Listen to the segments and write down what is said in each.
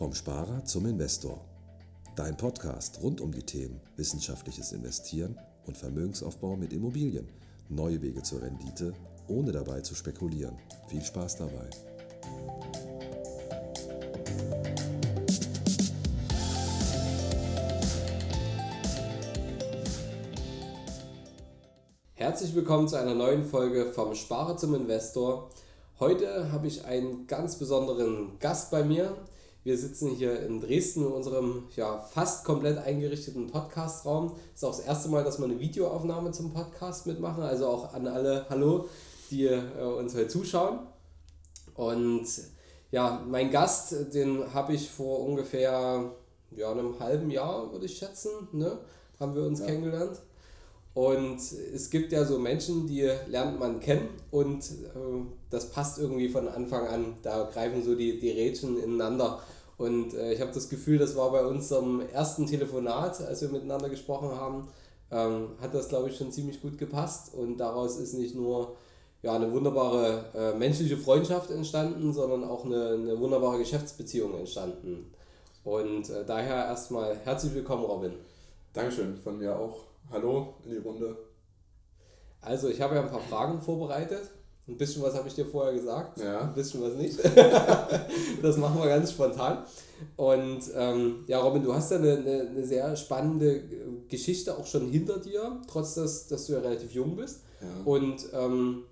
Vom Sparer zum Investor. Dein Podcast rund um die Themen wissenschaftliches Investieren und Vermögensaufbau mit Immobilien. Neue Wege zur Rendite, ohne dabei zu spekulieren. Viel Spaß dabei. Herzlich willkommen zu einer neuen Folge vom Sparer zum Investor. Heute habe ich einen ganz besonderen Gast bei mir. Wir sitzen hier in Dresden in unserem ja, fast komplett eingerichteten Podcastraum. Es ist auch das erste Mal, dass wir eine Videoaufnahme zum Podcast mitmachen. Also auch an alle Hallo, die äh, uns heute zuschauen. Und ja, mein Gast, den habe ich vor ungefähr ja, einem halben Jahr, würde ich schätzen, ne? haben wir uns ja. kennengelernt. Und es gibt ja so Menschen, die lernt man kennen und äh, das passt irgendwie von Anfang an. Da greifen so die, die Rädchen ineinander. Und äh, ich habe das Gefühl, das war bei unserem ersten Telefonat, als wir miteinander gesprochen haben, ähm, hat das, glaube ich, schon ziemlich gut gepasst. Und daraus ist nicht nur ja, eine wunderbare äh, menschliche Freundschaft entstanden, sondern auch eine, eine wunderbare Geschäftsbeziehung entstanden. Und äh, daher erstmal herzlich willkommen, Robin. Dankeschön, von mir auch. Hallo in die Runde. Also, ich habe ja ein paar Fragen vorbereitet. Ein bisschen was habe ich dir vorher gesagt, ja. ein bisschen was nicht. das machen wir ganz spontan. Und ähm, ja, Robin, du hast ja eine, eine, eine, sehr spannende Geschichte auch schon hinter dir, trotz dass, dass du ja relativ jung bist. Ja. Und ähm,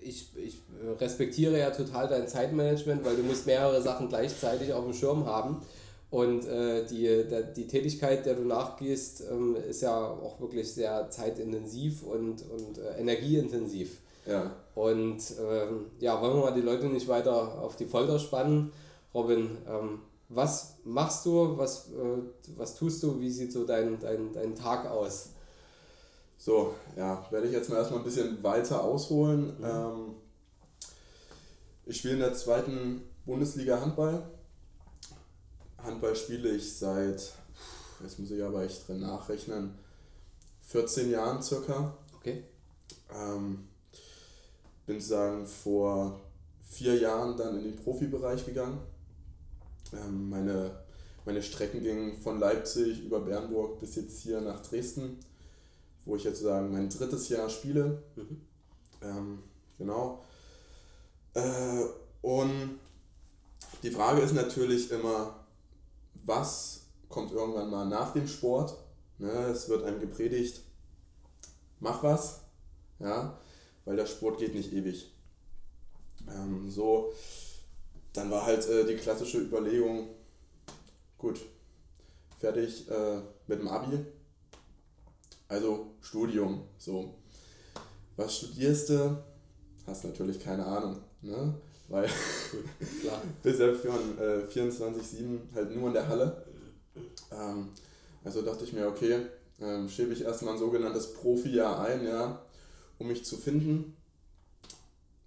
ich, ich respektiere ja total dein Zeitmanagement, weil du musst mehrere Sachen gleichzeitig auf dem Schirm haben. Und äh, die, die Tätigkeit, der du nachgehst, ähm, ist ja auch wirklich sehr zeitintensiv und, und äh, energieintensiv. Ja. Und ähm, ja, wollen wir mal die Leute nicht weiter auf die Folter spannen. Robin, ähm, was machst du, was, äh, was tust du, wie sieht so dein, dein, dein Tag aus? So, ja, werde ich jetzt mal erstmal ein bisschen weiter ausholen. Mhm. Ähm, ich spiele in der zweiten Bundesliga Handball Handball spiele ich seit, jetzt muss ich aber echt drin nachrechnen, 14 Jahren circa. Okay. Ähm, bin sagen vor vier Jahren dann in den Profibereich gegangen. Ähm, meine, meine Strecken gingen von Leipzig über Bernburg bis jetzt hier nach Dresden, wo ich jetzt sagen mein drittes Jahr spiele. Mhm. Ähm, genau. Äh, und die Frage ist natürlich immer, was kommt irgendwann mal nach dem Sport. Ne? Es wird einem gepredigt, mach was, ja, weil der Sport geht nicht ewig. Ähm, so, dann war halt äh, die klassische Überlegung, gut, fertig äh, mit dem Abi, also Studium, so. Was studierst du? Hast natürlich keine Ahnung, ne? Weil bisher von äh, 24-7 halt nur in der Halle. Ähm, also dachte ich mir, okay, ähm, schiebe ich erstmal ein sogenanntes Profi-Jahr ein, ja, um mich zu finden.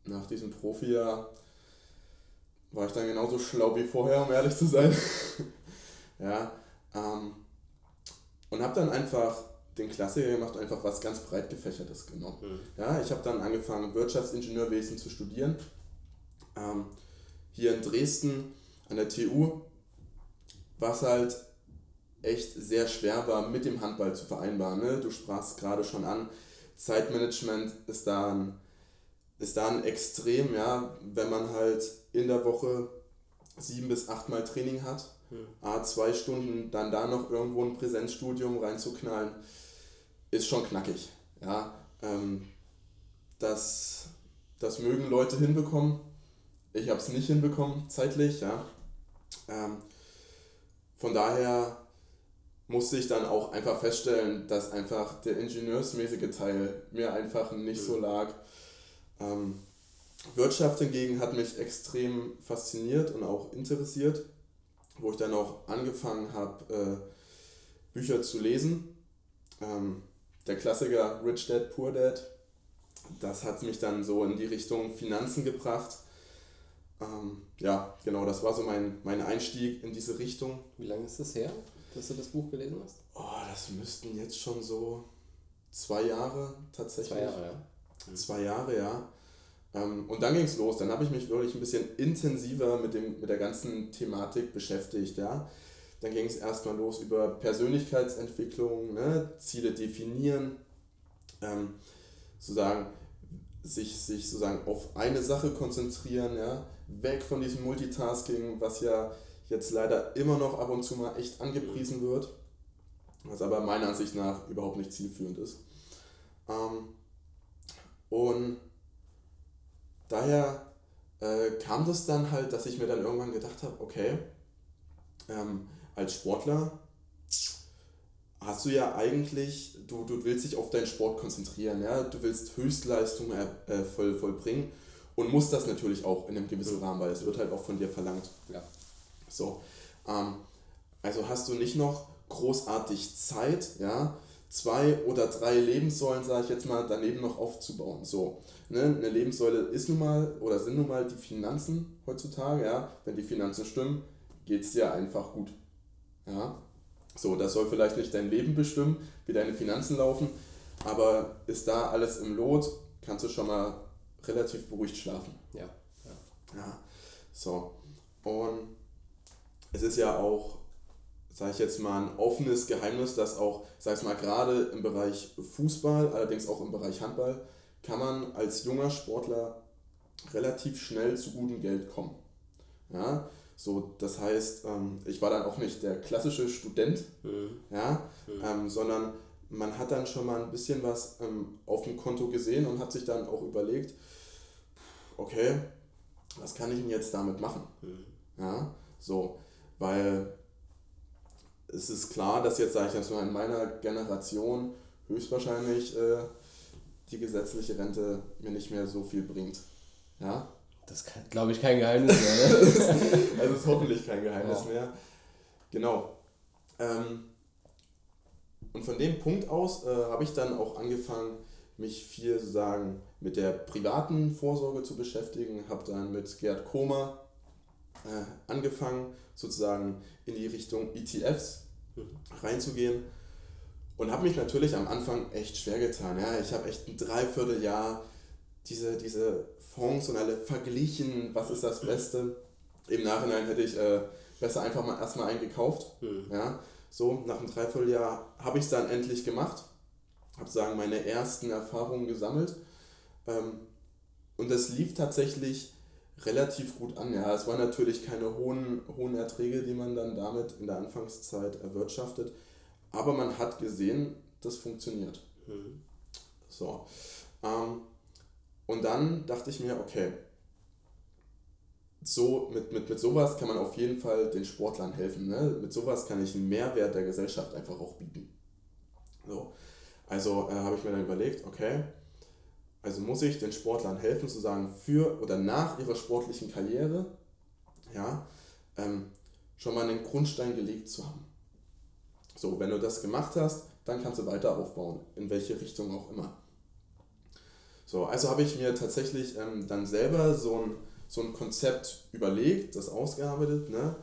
Nach diesem Profi-Jahr war ich dann genauso schlau wie vorher, um ehrlich zu sein. ja, ähm, und habe dann einfach den Klassiker gemacht, einfach was ganz breit gefächertes genommen. Mhm. Ja, ich habe dann angefangen, Wirtschaftsingenieurwesen zu studieren ähm, hier in Dresden an der TU, was halt echt sehr schwer war, mit dem Handball zu vereinbaren. Ne? Du sprachst gerade schon an, Zeitmanagement ist da ein, ist da ein Extrem, ja, wenn man halt in der Woche sieben bis achtmal Training hat, hm. a zwei Stunden, dann da noch irgendwo ein Präsenzstudium reinzuknallen, ist schon knackig. Ja, ähm, das, das mögen Leute hinbekommen, ich habe es nicht hinbekommen, zeitlich, ja. Ähm, von daher musste ich dann auch einfach feststellen, dass einfach der ingenieursmäßige Teil mir einfach nicht so lag. Ähm, Wirtschaft hingegen hat mich extrem fasziniert und auch interessiert, wo ich dann auch angefangen habe, äh, Bücher zu lesen. Ähm, der Klassiker Rich Dad, Poor Dad, das hat mich dann so in die Richtung Finanzen gebracht ähm, ja, genau, das war so mein, mein Einstieg in diese Richtung. Wie lange ist das her, dass du das Buch gelesen hast? Oh, das müssten jetzt schon so zwei Jahre tatsächlich. Zwei Jahre, ja. Mhm. Zwei Jahre, ja. Ähm, und dann ging es los. Dann habe ich mich wirklich ein bisschen intensiver mit, dem, mit der ganzen Thematik beschäftigt. Ja? Dann ging es erstmal los über Persönlichkeitsentwicklung, ne? Ziele definieren, ähm, sozusagen sich, sich sozusagen auf eine Sache konzentrieren, ja? Weg von diesem Multitasking, was ja jetzt leider immer noch ab und zu mal echt angepriesen wird, was aber meiner Ansicht nach überhaupt nicht zielführend ist. Ähm, und daher äh, kam das dann halt, dass ich mir dann irgendwann gedacht habe, okay, ähm, als Sportler hast du ja eigentlich, du, du willst dich auf deinen Sport konzentrieren, ja? du willst Höchstleistung äh, voll, vollbringen und musst das natürlich auch in einem gewissen Rahmen, weil es wird halt auch von dir verlangt. Ja. So, ähm, also hast du nicht noch großartig Zeit, ja, zwei oder drei Lebenssäulen, sage ich jetzt mal, daneben noch aufzubauen. So, ne? Eine Lebenssäule ist nun mal oder sind nun mal die Finanzen heutzutage, ja. Wenn die Finanzen stimmen, geht es dir einfach gut. Ja. So, das soll vielleicht nicht dein Leben bestimmen, wie deine Finanzen laufen, aber ist da alles im Lot, kannst du schon mal relativ beruhigt schlafen. Ja. Ja. ja. So. Und es ist ja auch sage ich jetzt mal, ein offenes Geheimnis, dass auch, sag ich mal, gerade im Bereich Fußball, allerdings auch im Bereich Handball, kann man als junger Sportler relativ schnell zu gutem Geld kommen. Ja, so, das heißt, ähm, ich war dann auch nicht der klassische Student, mhm. ja, mhm. Ähm, sondern man hat dann schon mal ein bisschen was ähm, auf dem Konto gesehen und hat sich dann auch überlegt, okay, was kann ich denn jetzt damit machen? Mhm. Ja, so, weil es ist klar, dass jetzt, sage ich jetzt mal, in meiner Generation höchstwahrscheinlich äh, die gesetzliche Rente mir nicht mehr so viel bringt. Ja? Das ist, glaube ich, kein Geheimnis mehr. Ne? also ist hoffentlich kein Geheimnis ja. mehr. Genau. Ähm, und von dem Punkt aus äh, habe ich dann auch angefangen, mich viel sozusagen mit der privaten Vorsorge zu beschäftigen, habe dann mit Gerd Koma äh, angefangen, sozusagen in die Richtung ETFs mhm. reinzugehen und habe mich natürlich am Anfang echt schwer getan. Ja, ich habe echt ein Dreivierteljahr diese, diese Fonds und alle verglichen, was ist das Beste. Im Nachhinein hätte ich äh, besser einfach mal erstmal eingekauft. Mhm. Ja, so, nach einem Dreivierteljahr habe ich es dann endlich gemacht, habe sagen meine ersten Erfahrungen gesammelt ähm, und das lief tatsächlich relativ gut an. Ja, es waren natürlich keine hohen, hohen Erträge, die man dann damit in der Anfangszeit erwirtschaftet, aber man hat gesehen, das funktioniert. Mhm. So. Ähm, und dann dachte ich mir, okay, so, mit, mit, mit sowas kann man auf jeden Fall den Sportlern helfen. Ne? Mit sowas kann ich einen Mehrwert der Gesellschaft einfach auch bieten. So. Also äh, habe ich mir dann überlegt, okay, also muss ich den Sportlern helfen, zu sagen, für oder nach ihrer sportlichen Karriere, ja, ähm, schon mal einen Grundstein gelegt zu haben. So, wenn du das gemacht hast, dann kannst du weiter aufbauen, in welche Richtung auch immer. So, also habe ich mir tatsächlich ähm, dann selber so ein, so ein Konzept überlegt, das ausgearbeitet, ne?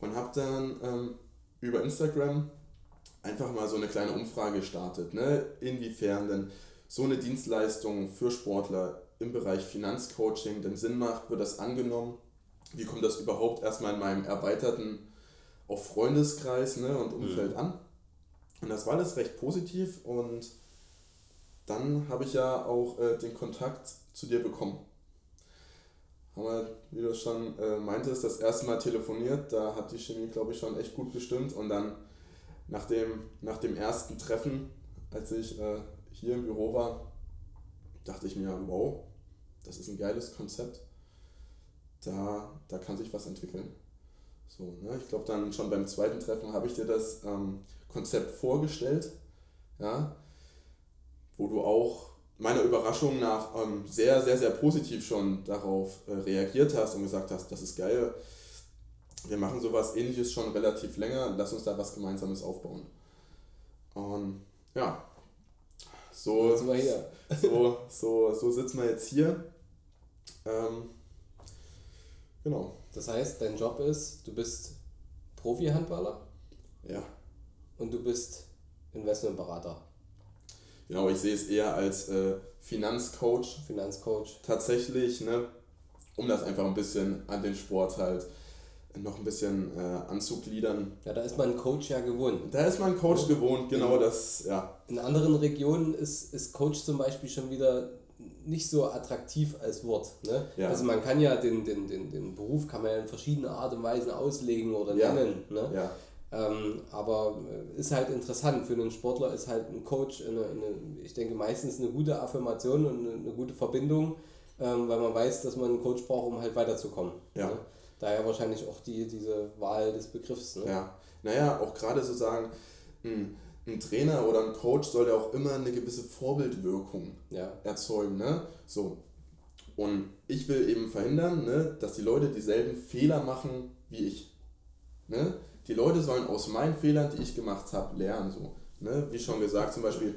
Und habe dann ähm, über Instagram einfach mal so eine kleine Umfrage gestartet, ne? Inwiefern denn so eine Dienstleistung für Sportler im Bereich Finanzcoaching denn Sinn macht, wird das angenommen? Wie kommt das überhaupt erstmal in meinem erweiterten auch Freundeskreis ne, und Umfeld mhm. an? Und das war alles recht positiv und dann habe ich ja auch äh, den Kontakt zu dir bekommen. Haben wir, wie du schon äh, meintest, das erste Mal telefoniert, da hat die Chemie, glaube ich, schon echt gut bestimmt und dann nach dem, nach dem ersten Treffen, als ich äh, hier im Büro war, dachte ich mir, wow, das ist ein geiles Konzept. Da, da kann sich was entwickeln. So, ne? Ich glaube, dann schon beim zweiten Treffen habe ich dir das ähm, Konzept vorgestellt, ja, wo du auch meiner Überraschung nach ähm, sehr, sehr, sehr positiv schon darauf äh, reagiert hast und gesagt hast, das ist geil. Wir machen sowas ähnliches schon relativ länger, lass uns da was Gemeinsames aufbauen. Und ja, so, sitzen wir hier. so, so, so sitzen wir jetzt hier. Ähm, genau. Das heißt, dein Job ist, du bist Profi-Handballer. Ja. Und du bist Investmentberater. Genau, ich sehe es eher als äh, Finanzcoach. Finanzcoach. Tatsächlich, ne, um das einfach ein bisschen an den Sport halt noch ein bisschen äh, anzugliedern. Ja, da ist man Coach ja gewohnt. Da ist man Coach ja. gewohnt, genau das, ja. In anderen Regionen ist, ist Coach zum Beispiel schon wieder nicht so attraktiv als Wort. Ne? Ja. Also man kann ja den, den, den, den Beruf kann man ja in verschiedene Art und Weisen auslegen oder ja. nennen. Ne? Ja. Ähm, aber äh, ist halt interessant. Für einen Sportler ist halt ein Coach, eine, eine, ich denke, meistens eine gute Affirmation und eine, eine gute Verbindung, ähm, weil man weiß, dass man einen Coach braucht, um halt weiterzukommen. Ja. Ne? Daher wahrscheinlich auch die, diese Wahl des Begriffs. Ne? Ja, naja, auch gerade sozusagen, ein, ein Trainer oder ein Coach soll ja auch immer eine gewisse Vorbildwirkung ja. erzeugen. Ne? So. Und ich will eben verhindern, ne, dass die Leute dieselben Fehler machen wie ich. Ne? Die Leute sollen aus meinen Fehlern, die ich gemacht habe, lernen. So. Ne? Wie schon gesagt, zum Beispiel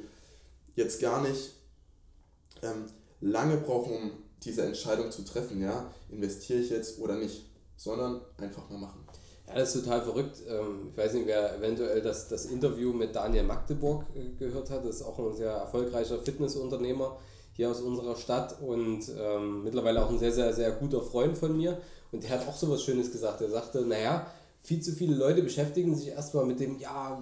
jetzt gar nicht ähm, lange brauchen, um diese Entscheidung zu treffen. Ja? Investiere ich jetzt oder nicht? sondern einfach mal machen. Ja, das ist total verrückt. Ähm, ich weiß nicht, wer eventuell das, das Interview mit Daniel Magdeburg äh, gehört hat. Das ist auch ein sehr erfolgreicher Fitnessunternehmer hier aus unserer Stadt und ähm, mittlerweile auch ein sehr, sehr, sehr guter Freund von mir. Und der hat auch so was Schönes gesagt. Er sagte, naja, viel zu viele Leute beschäftigen sich erstmal mit dem, ja,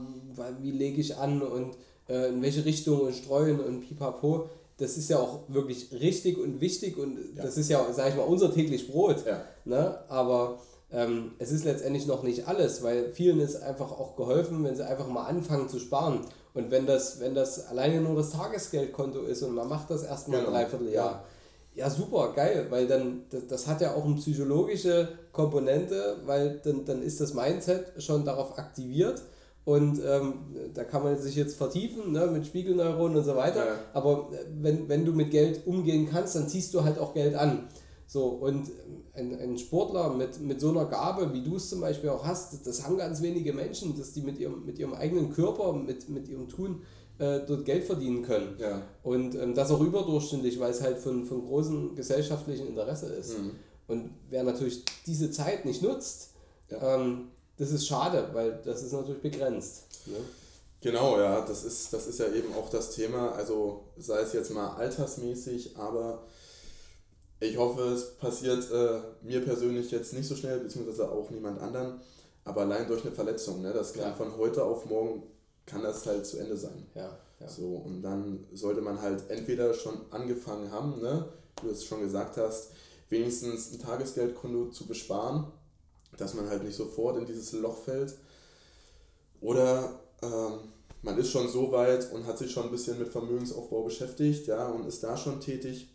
wie lege ich an und äh, in welche Richtung und streuen und pipapo. Das ist ja auch wirklich richtig und wichtig und ja. das ist ja, sage ich mal, unser täglich Brot. Ja. Ne? Aber ähm, es ist letztendlich noch nicht alles, weil vielen ist einfach auch geholfen, wenn sie einfach mal anfangen zu sparen. Und wenn das, wenn das alleine nur das Tagesgeldkonto ist und man macht das erst mal genau. ein Dreivierteljahr, ja. Ja super, geil, weil dann, das, das hat ja auch eine psychologische Komponente, weil dann, dann ist das Mindset schon darauf aktiviert und ähm, da kann man sich jetzt vertiefen ne, mit Spiegelneuronen und so weiter. Ja. Aber wenn, wenn du mit Geld umgehen kannst, dann ziehst du halt auch Geld an. So, und ein, ein Sportler mit, mit so einer Gabe, wie du es zum Beispiel auch hast, das, das haben ganz wenige Menschen, dass die mit ihrem, mit ihrem eigenen Körper, mit, mit ihrem Tun äh, dort Geld verdienen können. Ja. Und ähm, das auch überdurchschnittlich, weil es halt von, von großem gesellschaftlichen Interesse ist. Mhm. Und wer natürlich diese Zeit nicht nutzt, ja. ähm, das ist schade, weil das ist natürlich begrenzt. Ne? Genau, ja, das ist, das ist ja eben auch das Thema, also sei es jetzt mal altersmäßig, aber ich hoffe, es passiert äh, mir persönlich jetzt nicht so schnell, beziehungsweise auch niemand anderen, aber allein durch eine Verletzung. Ne? Das kann ja. von heute auf morgen kann das halt zu Ende sein. Ja, ja. So, und dann sollte man halt entweder schon angefangen haben, ne? du es schon gesagt hast, wenigstens ein Tagesgeldkonto zu besparen, dass man halt nicht sofort in dieses Loch fällt. Oder ähm, man ist schon so weit und hat sich schon ein bisschen mit Vermögensaufbau beschäftigt, ja, und ist da schon tätig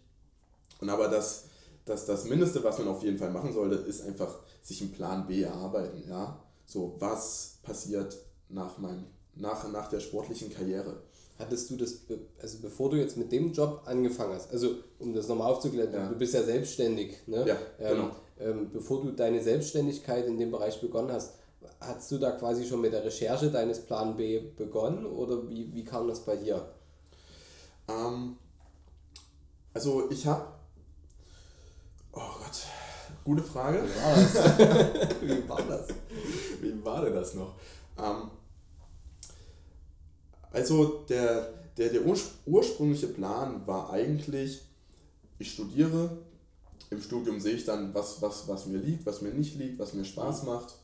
und aber das, das, das Mindeste, was man auf jeden Fall machen sollte, ist einfach sich einen Plan B erarbeiten. Ja? So, was passiert nach, meinem, nach, nach der sportlichen Karriere? Hattest du das, also bevor du jetzt mit dem Job angefangen hast, also um das nochmal aufzuklären, ja. du bist ja selbstständig, ne? Ja, ähm, genau. Ähm, bevor du deine Selbstständigkeit in dem Bereich begonnen hast, hast du da quasi schon mit der Recherche deines Plan B begonnen oder wie, wie kam das bei dir? Ähm, also ich habe Oh Gott, gute Frage. Wie war das? Wie war das? Wie war denn das noch? Also der, der, der ursprüngliche Plan war eigentlich, ich studiere, im Studium sehe ich dann, was, was, was mir liegt, was mir nicht liegt, was mir Spaß macht.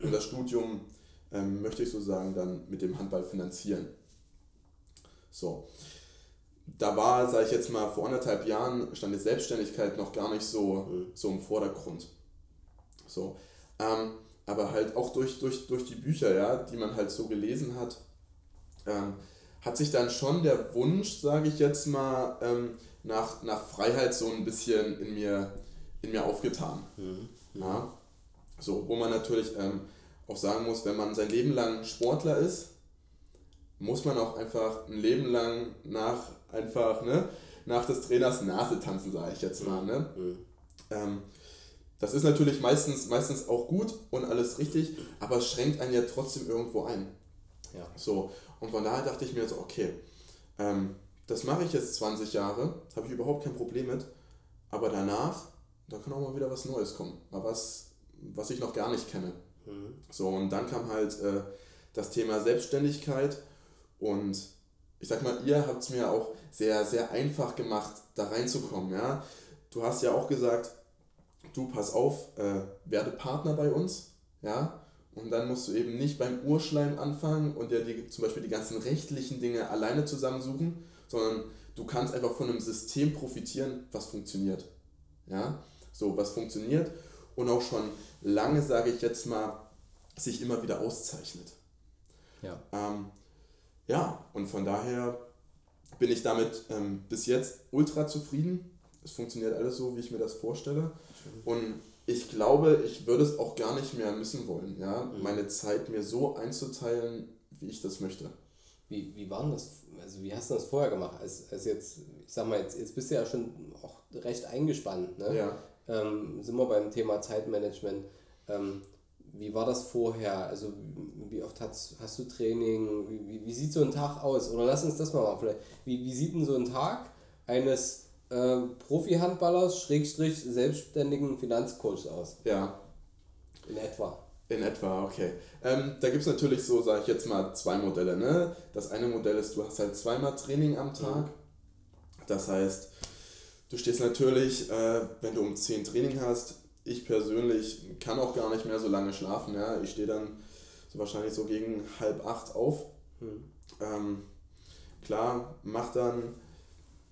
Und das Studium ähm, möchte ich sozusagen dann mit dem Handball finanzieren. So da war, sage ich jetzt mal, vor anderthalb Jahren stand die Selbstständigkeit noch gar nicht so, mhm. so im Vordergrund. So. Ähm, aber halt auch durch, durch, durch die Bücher, ja, die man halt so gelesen hat, ähm, hat sich dann schon der Wunsch, sage ich jetzt mal, ähm, nach, nach Freiheit so ein bisschen in mir, in mir aufgetan. Mhm. Ja. So, wo man natürlich ähm, auch sagen muss, wenn man sein Leben lang Sportler ist, muss man auch einfach ein Leben lang nach einfach ne, nach des Trainers Nase tanzen, sage ich jetzt mal. Ne? Mhm. Ähm, das ist natürlich meistens, meistens auch gut und alles richtig, aber es schränkt einen ja trotzdem irgendwo ein. Ja. So, und von daher dachte ich mir so, okay, ähm, das mache ich jetzt 20 Jahre, habe ich überhaupt kein Problem mit, aber danach, da kann auch mal wieder was Neues kommen, mal was, was ich noch gar nicht kenne. Mhm. So, und dann kam halt äh, das Thema Selbstständigkeit und ich sag mal, ihr habt es mir auch sehr, sehr einfach gemacht, da reinzukommen. Ja? Du hast ja auch gesagt, du pass auf, äh, werde Partner bei uns. Ja? Und dann musst du eben nicht beim Urschleim anfangen und ja die, zum Beispiel die ganzen rechtlichen Dinge alleine zusammensuchen, sondern du kannst einfach von einem System profitieren, was funktioniert. Ja? So, was funktioniert und auch schon lange, sage ich jetzt mal, sich immer wieder auszeichnet. Ja. Ähm, ja, und von daher bin ich damit ähm, bis jetzt ultra zufrieden. Es funktioniert alles so, wie ich mir das vorstelle. Schön. Und ich glaube, ich würde es auch gar nicht mehr missen wollen, ja, mhm. meine Zeit mir so einzuteilen, wie ich das möchte. Wie, wie war das? Also wie hast du das vorher gemacht? Als, als jetzt, ich sag mal, jetzt, jetzt bist du ja schon auch recht eingespannt, ne? Ja. Ähm, sind wir beim Thema Zeitmanagement. Ähm, wie war das vorher? Also wie oft hast, hast du Training? Wie, wie, wie sieht so ein Tag aus? Oder lass uns das mal machen. Vielleicht. Wie, wie sieht denn so ein Tag eines äh, Profi-Handballers, Schrägstrich, selbstständigen Finanzcoach aus? Ja. In etwa. In etwa, okay. Ähm, da gibt es natürlich so, sage ich jetzt mal, zwei Modelle. Ne? Das eine Modell ist, du hast halt zweimal Training am Tag. Mhm. Das heißt, du stehst natürlich, äh, wenn du um 10 Training hast, ich persönlich kann auch gar nicht mehr so lange schlafen. Ja? Ich stehe dann so wahrscheinlich so gegen halb acht auf. Hm. Ähm, klar, mach dann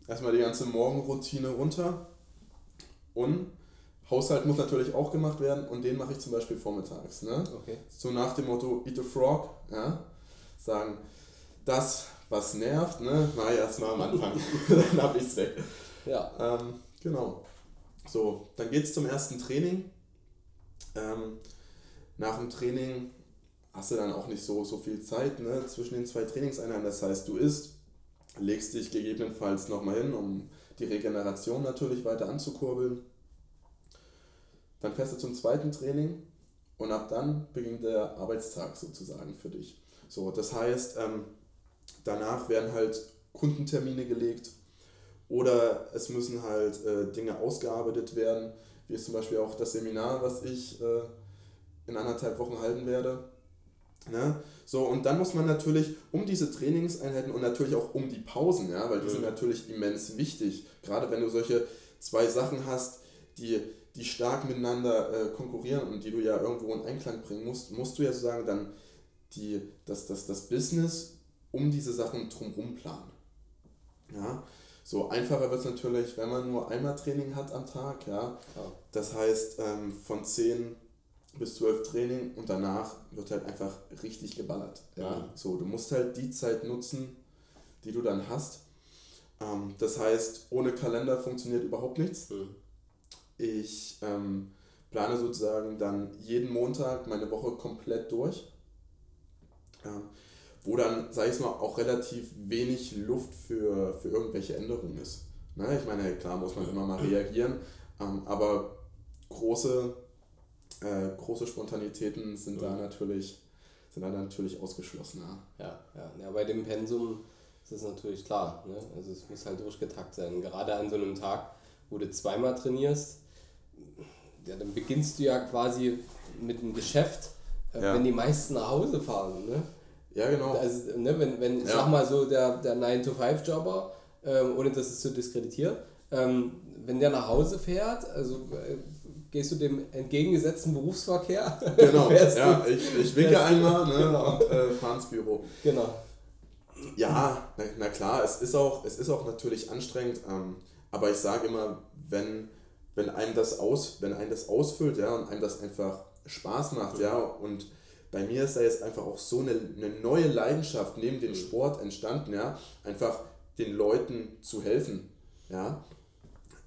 erstmal die ganze Morgenroutine runter. Und Haushalt muss natürlich auch gemacht werden und den mache ich zum Beispiel vormittags. Ne? Okay. So nach dem Motto Eat a Frog. Ja? Sagen, das, was nervt, ne, mache ich erstmal am Anfang. dann habe ich es weg. Ja. Ähm, genau. So, dann geht es zum ersten Training. Ähm, nach dem Training hast du dann auch nicht so, so viel Zeit ne, zwischen den zwei Trainingseinheiten. Das heißt, du isst, legst dich gegebenenfalls nochmal hin, um die Regeneration natürlich weiter anzukurbeln. Dann fährst du zum zweiten Training und ab dann beginnt der Arbeitstag sozusagen für dich. So, das heißt, ähm, danach werden halt Kundentermine gelegt, oder es müssen halt äh, Dinge ausgearbeitet werden, wie zum Beispiel auch das Seminar, was ich äh, in anderthalb Wochen halten werde. Ne? So, und dann muss man natürlich um diese Trainingseinheiten und natürlich auch um die Pausen, ja, weil die mhm. sind natürlich immens wichtig. Gerade wenn du solche zwei Sachen hast, die, die stark miteinander äh, konkurrieren und die du ja irgendwo in Einklang bringen musst, musst du ja sozusagen dann die, das, das, das Business um diese Sachen drumherum planen. Ja, so einfacher wird es natürlich, wenn man nur einmal Training hat am Tag. Ja. Das heißt, ähm, von 10 bis 12 Training und danach wird halt einfach richtig geballert. Ja. Mhm. So, du musst halt die Zeit nutzen, die du dann hast. Ähm, das heißt, ohne Kalender funktioniert überhaupt nichts. Mhm. Ich ähm, plane sozusagen dann jeden Montag meine Woche komplett durch. Ähm, wo dann, sag ich mal, auch relativ wenig Luft für, für irgendwelche Änderungen ist. Ne? Ich meine, klar muss man immer mal reagieren, ähm, aber große, äh, große Spontanitäten sind da natürlich sind da natürlich ausgeschlossen. Ja. Ja, ja. ja, bei dem Pensum ist das natürlich klar. Ne? Also es muss halt durchgetakt sein. Gerade an so einem Tag, wo du zweimal trainierst, ja, dann beginnst du ja quasi mit dem Geschäft, äh, ja. wenn die meisten nach Hause fahren. Ne? Ja, genau. Also, ne, wenn, wenn ich ja. sag mal so, der, der 9-to-5-Jobber, ähm, ohne dass es zu diskreditieren, ähm, wenn der nach Hause fährt, also äh, gehst du dem entgegengesetzten Berufsverkehr. Genau, ja, ich, ich winke einmal ne, genau. und äh, fahr ins Büro. Genau. Ja, na, na, klar, es ist auch, es ist auch natürlich anstrengend, ähm, aber ich sage immer, wenn, wenn einem das aus, wenn einem das ausfüllt, ja, und einem das einfach Spaß macht, ja, und bei mir ist da jetzt einfach auch so eine, eine neue Leidenschaft neben dem mhm. Sport entstanden, ja, einfach den Leuten zu helfen, ja,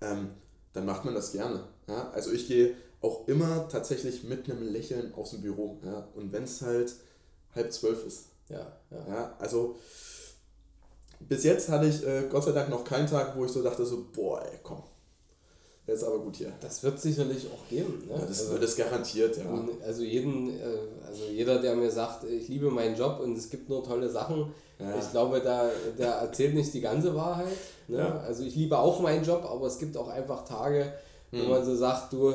ähm, dann macht man das gerne. Ja? Also ich gehe auch immer tatsächlich mit einem Lächeln aus dem Büro, ja, und wenn es halt halb zwölf ist. Ja, ja. ja also bis jetzt hatte ich äh, Gott sei Dank noch keinen Tag, wo ich so dachte, so, boah, ey, komm, Jetzt aber gut hier. Das wird sicherlich auch geben. Ne? Ja, das also, wird es garantiert, ja. Also, jeden, äh, also jeder, der mir sagt, ich liebe meinen Job und es gibt nur tolle Sachen, ja. ich glaube, da, der erzählt nicht die ganze Wahrheit. Ne? Ja. Also ich liebe auch meinen Job, aber es gibt auch einfach Tage, hm. wo man so sagt, du,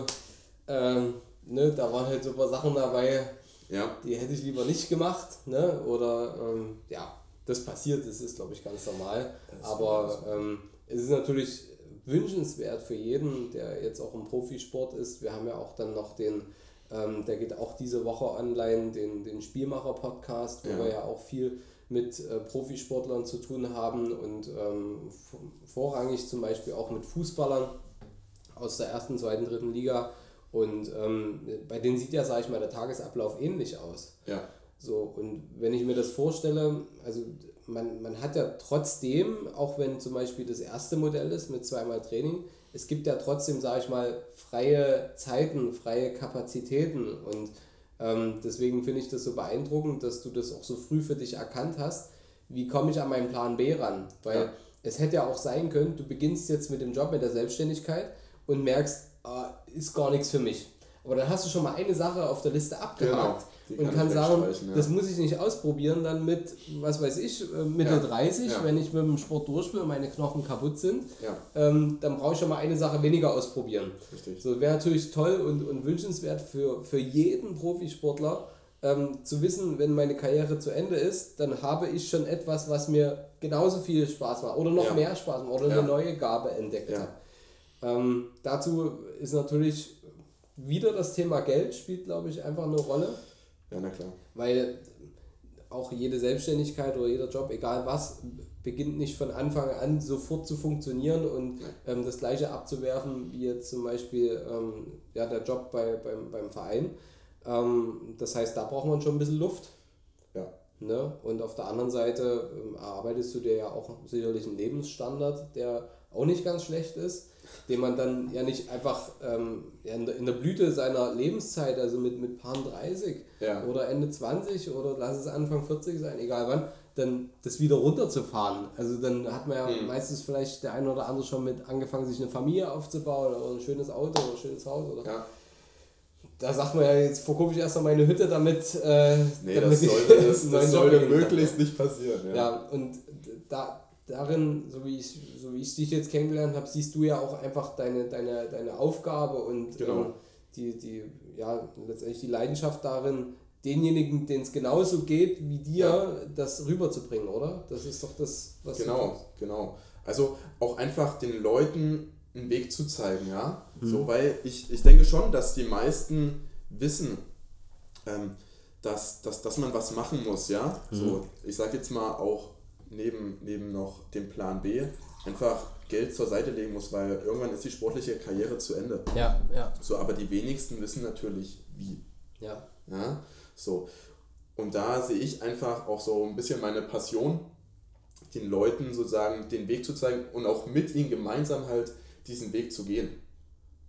ähm, ne, da waren halt super Sachen dabei, ja. die hätte ich lieber nicht gemacht. Ne? Oder ähm, ja, das passiert, das ist, glaube ich, ganz normal. Aber ähm, es ist natürlich wünschenswert für jeden, der jetzt auch im Profisport ist. Wir haben ja auch dann noch den, ähm, der geht auch diese Woche online, den, den Spielmacher-Podcast, wo ja. wir ja auch viel mit äh, Profisportlern zu tun haben und ähm, vorrangig zum Beispiel auch mit Fußballern aus der ersten, zweiten, dritten Liga. Und ähm, bei denen sieht ja, sage ich mal, der Tagesablauf ähnlich aus. Ja. So, und wenn ich mir das vorstelle, also man, man hat ja trotzdem, auch wenn zum Beispiel das erste Modell ist mit zweimal Training, es gibt ja trotzdem, sage ich mal, freie Zeiten, freie Kapazitäten und ähm, deswegen finde ich das so beeindruckend, dass du das auch so früh für dich erkannt hast. Wie komme ich an meinen Plan B ran? Weil ja. es hätte ja auch sein können, du beginnst jetzt mit dem Job, mit der Selbstständigkeit und merkst, ah, ist gar nichts für mich. Aber dann hast du schon mal eine Sache auf der Liste abgehakt. Genau und kann, sagen, ja. das muss ich nicht ausprobieren, dann mit, was weiß ich, äh, Mitte ja. 30, ja. wenn ich mit dem Sport durch bin und meine Knochen kaputt sind, ähm, dann brauche ich schon mal eine Sache weniger ausprobieren. Richtig. So wäre natürlich toll und, und wünschenswert für, für jeden Profisportler, ähm, zu wissen, wenn meine Karriere zu Ende ist, dann habe ich schon etwas, was mir genauso viel Spaß macht oder noch mehr Spaß macht oder eine neue Gabe entdeckt habe. Ähm, dazu ist natürlich wieder das Thema Geld spielt, glaube ich, einfach eine Rolle. Ja, na klar. Weil auch jede Selbstständigkeit oder jeder Job, egal was, beginnt nicht von Anfang an sofort zu funktionieren und ähm, das gleiche abzuwerfen wie jetzt zum Beispiel ähm, ja, der Job bei, beim, beim Verein. Ähm, das heißt, da braucht man schon ein bisschen Luft. Ja. Ne? Und auf der anderen Seite ähm, erarbeitest du dir ja auch sicherlich einen Lebensstandard, der auch nicht ganz schlecht ist den man dann ja nicht einfach ähm, in, der, Blüte seiner Lebenszeit, also mit, mit Paar 30 ja. oder Ende 20 oder lass es Anfang 40 sein, egal wann, dann das wieder runterzufahren. Also dann hat man ja mhm. meistens vielleicht der eine oder andere schon mit angefangen, sich eine Familie aufzubauen oder ein schönes Auto oder ein schönes Haus oder. Ja. Da sagt man ja, jetzt verkaufe ich erst mal meine Hütte, damit. Äh, nee, damit das sollte, das, das sollte möglichst nicht passieren. Ja, ja und da, darin, so wie ich, so wie ich dich jetzt kennengelernt habe, siehst du ja auch einfach deine, deine, deine Aufgabe und genau. ähm, die, die, ja, letztendlich die Leidenschaft darin, denjenigen, denen es genauso geht wie dir, ja. das rüberzubringen, oder? Das ist doch das, was Genau, genau. Also auch einfach den Leuten einen Weg zu zeigen, ja. Mhm. So, weil ich, ich denke schon, dass die meisten wissen, ähm, dass, dass, dass man was machen muss, ja. Mhm. So, ich sag jetzt mal auch neben, neben noch dem Plan B einfach Geld zur Seite legen muss, weil irgendwann ist die sportliche Karriere zu Ende. Ja, ja. So, aber die wenigsten wissen natürlich wie. Ja. Ja, so. Und da sehe ich einfach auch so ein bisschen meine Passion, den Leuten sozusagen den Weg zu zeigen und auch mit ihnen gemeinsam halt diesen Weg zu gehen.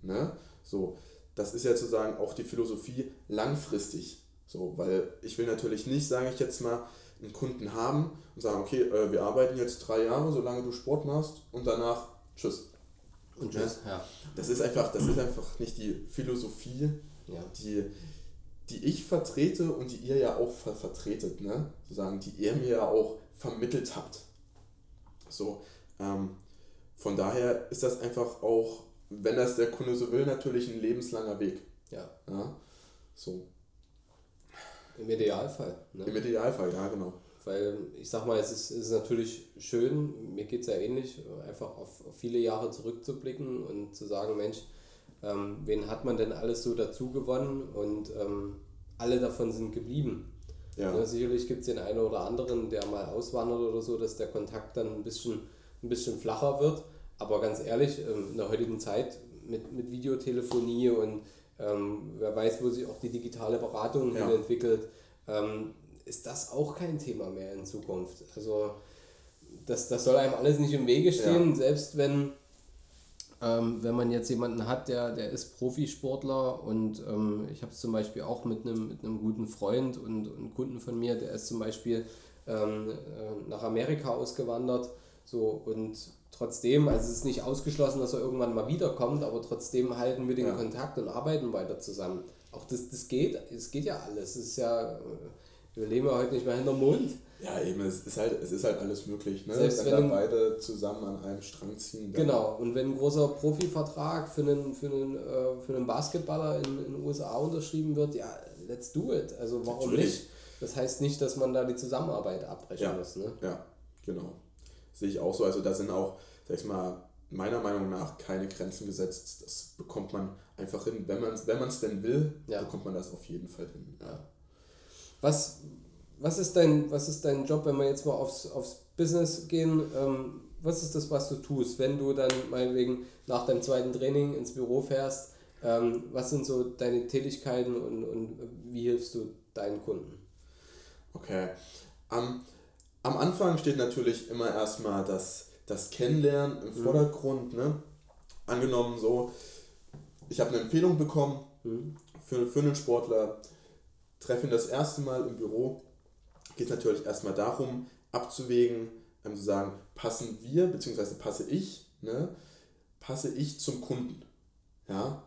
Ne? So, das ist ja sozusagen auch die Philosophie langfristig. So, weil ich will natürlich nicht, sage ich jetzt mal, einen Kunden haben und sagen, okay, äh, wir arbeiten jetzt drei Jahre, solange du Sport machst und danach tschüss. Und tschüss, ja. ja. Das ist einfach, das ist einfach nicht die Philosophie, ja. die, die ich vertrete und die ihr ja auch ver vertretet, ne? Sozusagen, die ihr mir ja auch vermittelt habt. So, ähm, von daher ist das einfach auch, wenn das der Kunde so will, natürlich ein lebenslanger Weg. Ja. ja? So. Im Idealfall. Ne? Im Idealfall, ja, genau. Weil ich sag mal, es ist, es ist natürlich schön, mir geht es ja ähnlich, einfach auf, auf, viele Jahre zurückzublicken und zu sagen, Mensch, ähm, wen hat man denn alles so dazu gewonnen und ähm, alle davon sind geblieben. Ja. ja sicherlich gibt es den einen oder anderen, der mal auswandert oder so, dass der Kontakt dann ein bisschen, ein bisschen flacher wird. Aber ganz ehrlich, ähm, in der heutigen Zeit mit, mit Videotelefonie und ähm, wer weiß, wo sich auch die digitale Beratung ja. entwickelt, ähm, ist das auch kein Thema mehr in Zukunft. Also das, das soll einem alles nicht im Wege stehen, ja. selbst wenn, ähm, wenn man jetzt jemanden hat, der, der ist Profisportler und ähm, ich habe es zum Beispiel auch mit einem, mit einem guten Freund und, und Kunden von mir, der ist zum Beispiel ähm, äh, nach Amerika ausgewandert so und trotzdem, also es ist nicht ausgeschlossen, dass er irgendwann mal wiederkommt, aber trotzdem halten wir den ja. Kontakt und arbeiten weiter zusammen. Auch das, das geht, es geht ja alles. Es ist ja, wir leben ja heute nicht mehr hinterm Mond. Ja, eben, es ist halt, es ist halt alles möglich, ne? Selbst wenn, wenn da beide zusammen an einem Strang ziehen. Genau, und wenn ein großer Profivertrag für einen, für einen, äh, für einen Basketballer in, in den USA unterschrieben wird, ja, let's do it. Also warum Natürlich. nicht? Das heißt nicht, dass man da die Zusammenarbeit abbrechen Ja. muss. Ne? Ja, genau. Sehe ich auch so. Also da sind auch, sag ich mal, meiner Meinung nach keine Grenzen gesetzt. Das bekommt man einfach hin. Wenn man es wenn man's denn will, Ja. bekommt man das auf jeden Fall hin. Ja. Was, was, ist dein, was ist dein Job, wenn wir jetzt mal aufs, aufs Business gehen? Ähm, was ist das, was du tust, wenn du dann meinetwegen nach deinem zweiten Training ins Büro fährst? Ähm, was sind so deine Tätigkeiten und, und wie hilfst du deinen Kunden? Okay. Am, am Anfang steht natürlich immer erstmal das, das Kennenlernen im Vordergrund. Ne? Angenommen so, ich habe eine Empfehlung bekommen Mhm. für, für einen Sportler, treffe ihn das erste Mal im Büro, geht es natürlich erstmal darum, abzuwägen, ähm, zu sagen, passen wir, beziehungsweise passe ich, ne, passe ich zum Kunden. Ja,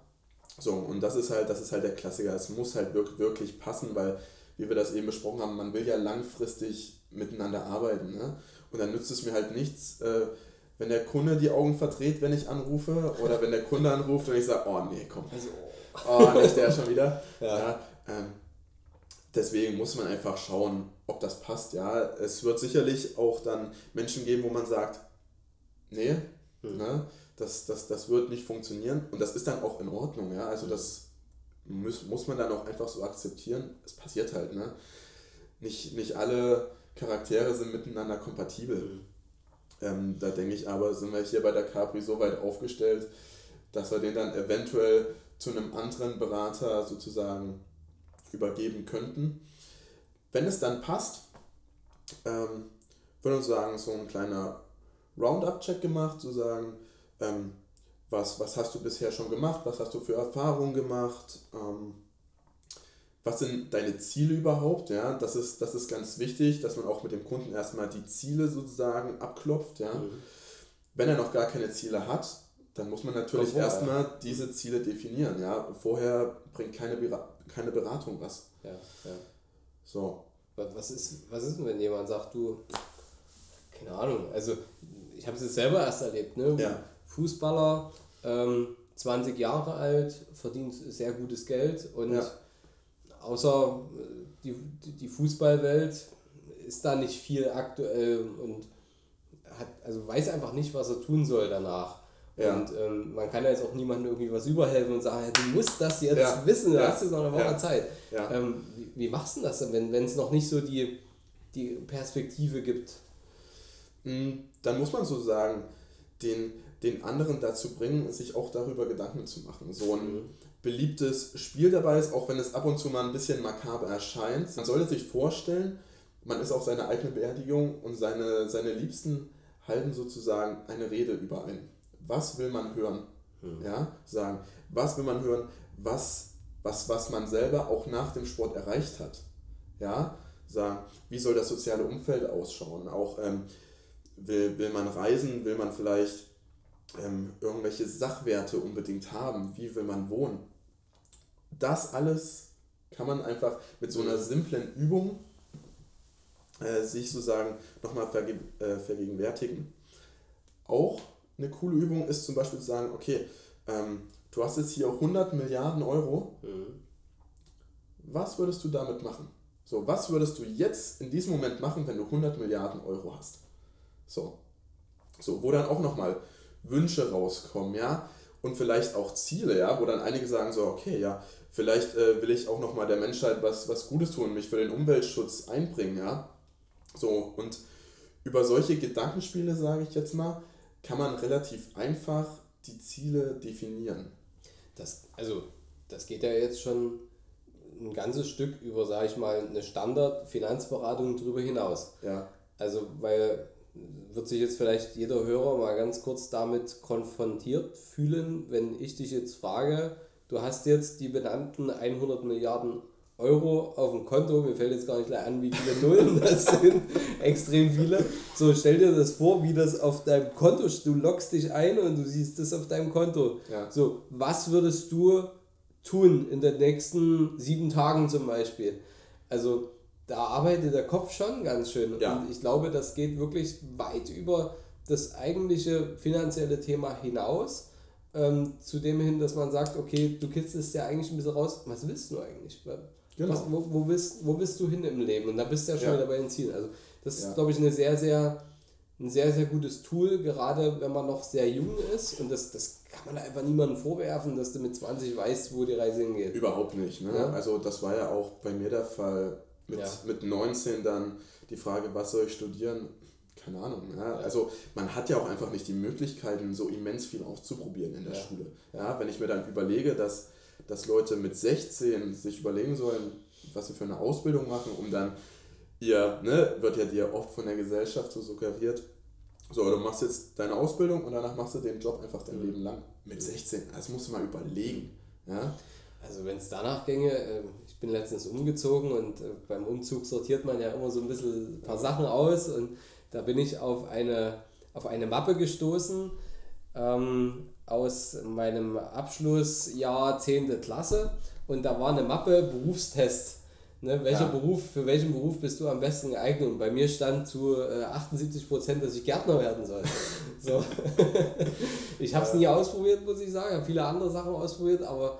so, und das ist halt, das ist halt der Klassiker. Es muss halt wirklich, wirklich passen, weil, wie wir das eben besprochen haben, man will ja langfristig miteinander arbeiten. Ne? Und dann nützt es mir halt nichts, äh, wenn der Kunde die Augen verdreht, wenn ich anrufe, oder wenn der Kunde anruft und ich sage, oh nee, komm, Also, oh, nicht der schon wieder. Ja. Ja, ähm, deswegen muss man einfach schauen, ob das passt. Ja, es wird sicherlich auch dann Menschen geben, wo man sagt, nee, Hm. ne, das, das, das wird nicht funktionieren. Und das ist dann auch in Ordnung. Ja, also das muss, muss man dann auch einfach so akzeptieren. Es passiert halt. Ne? Nicht, nicht alle Charaktere sind miteinander kompatibel. Ähm, da denke ich aber, sind wir hier bei der Capri so weit aufgestellt, dass wir den dann eventuell zu einem anderen Berater sozusagen übergeben könnten. Wenn es dann passt, ähm, würde ich sagen, so ein kleiner Roundup-Check gemacht, zu sagen, ähm, was, was hast du bisher schon gemacht, was hast du für Erfahrungen gemacht, ähm, was sind deine Ziele überhaupt, ja, das ist, das ist ganz wichtig, dass man auch mit dem Kunden erstmal die Ziele sozusagen abklopft, ja. Mhm. Wenn er noch gar keine Ziele hat, dann muss man natürlich Kommt erstmal diese Ziele definieren, ja. Vorher bringt keine, keine Beratung was. ja, ja. So, Was was ist, was ist denn, wenn jemand sagt, du, keine Ahnung, also ich habe es jetzt selber erst erlebt, ne? Ja. Fußballer, ähm, 20 Jahre alt, verdient sehr gutes Geld und Ja. Außer äh, die, die Fußballwelt ist da nicht viel aktuell und hat, also weiß einfach nicht, was er tun soll danach. Ja. Und ähm, man kann ja jetzt auch niemandem irgendwie was überhelfen und sagen, du musst das jetzt Ja. wissen, du Ja. hast jetzt noch eine Woche. Zeit. Ähm, wie, wie machst du das denn, wenn es noch nicht so die, die Perspektive gibt? Mm, Dann muss man so sagen, den, den anderen dazu bringen, sich auch darüber Gedanken zu machen. So ein beliebtes Spiel dabei ist, auch wenn es ab und zu mal ein bisschen makaber erscheint. Man sollte sich vorstellen, man ist auf seiner eigenen Beerdigung und seine, seine Liebsten halten sozusagen eine Rede überein. Was will man hören? Ja, sagen, was will man hören, was, was, was man selber auch nach dem Sport erreicht hat. Ja, sagen, wie soll das soziale Umfeld ausschauen? Auch ähm, will, will man reisen, will man vielleicht ähm, irgendwelche Sachwerte unbedingt haben, wie will man wohnen? Das alles kann man einfach mit so einer simplen Übung äh, sich sozusagen nochmal verge äh, vergegenwärtigen. Auch eine coole Übung ist zum Beispiel zu sagen, okay, ähm, du hast jetzt hier 100 Milliarden Euro, was würdest du damit machen? So, was würdest du jetzt in diesem Moment machen, wenn du 100 Milliarden Euro hast? So, so wo dann auch nochmal Wünsche rauskommen, ja, und vielleicht auch Ziele, ja, wo dann einige sagen so, okay, ja, vielleicht äh, will ich auch nochmal der Menschheit was, was Gutes tun, mich für den Umweltschutz einbringen, ja. So, und über solche Gedankenspiele, sage ich jetzt mal, kann man relativ einfach die Ziele definieren. Das, also, das geht ja jetzt schon ein ganzes Stück über, sage ich mal, eine Standard-Finanzberatung drüber hinaus. Ja, Also, weil wird sich jetzt vielleicht jeder Hörer mal ganz kurz damit konfrontiert fühlen, wenn ich dich jetzt frage, du hast jetzt die benannten 100 Milliarden Euro auf dem Konto, mir fällt jetzt gar nicht gleich an, wie viele Nullen das sind, extrem viele. So, stell dir das vor, wie das auf deinem Konto, du loggst dich ein und du siehst das auf deinem Konto. Ja. So, was würdest du tun in den nächsten sieben Tagen zum Beispiel? Also, da arbeitet der Kopf schon ganz schön. Ja. Und ich glaube, das geht wirklich weit über das eigentliche finanzielle Thema hinaus. Ähm, zu dem hin, dass man sagt, okay, du kitzelst ja eigentlich ein bisschen raus. Was willst du eigentlich? Genau. Was, wo, wo, bist, wo bist du hin im Leben? Und da bist du ja schon ja. wieder bei den Zielen. Also das ja. ist, glaube ich, eine sehr, sehr, ein sehr, sehr gutes Tool, gerade wenn man noch sehr jung ist. Und das, das kann man einfach niemandem vorwerfen, dass du mit 20 weißt, wo die Reise hingeht. Überhaupt nicht. Ne? Ja. Also das war ja auch bei mir der Fall. Mit, mit 19 dann die Frage, was soll ich studieren? keine Ahnung. Ja? Also man hat ja auch einfach nicht die Möglichkeiten, so immens viel auszuprobieren in der ja. Schule. Ja? Wenn ich mir dann überlege, dass, dass Leute mit 16 sich überlegen sollen, was sie für eine Ausbildung machen, um dann ihr, ne, wird ja dir oft von der Gesellschaft so suggeriert, so, du machst jetzt deine Ausbildung und danach machst du den Job einfach dein mhm. Leben lang. Mit 16, das musst du mal überlegen. Ja? Also wenn es danach ginge, ähm, ich bin letztens umgezogen und äh, beim Umzug sortiert man ja immer so ein bisschen ein paar Sachen aus und da bin ich auf eine, auf eine Mappe gestoßen ähm, aus meinem Abschlussjahr 10. Klasse und da war eine Mappe Berufstest. Ne, welcher ja. Beruf, für welchen Beruf bist du am besten geeignet? Und bei mir stand zu äh, 78 Prozent, dass ich Gärtner werden soll. so. ich habe es nie ausprobiert, muss ich sagen. Ich habe viele andere Sachen ausprobiert, aber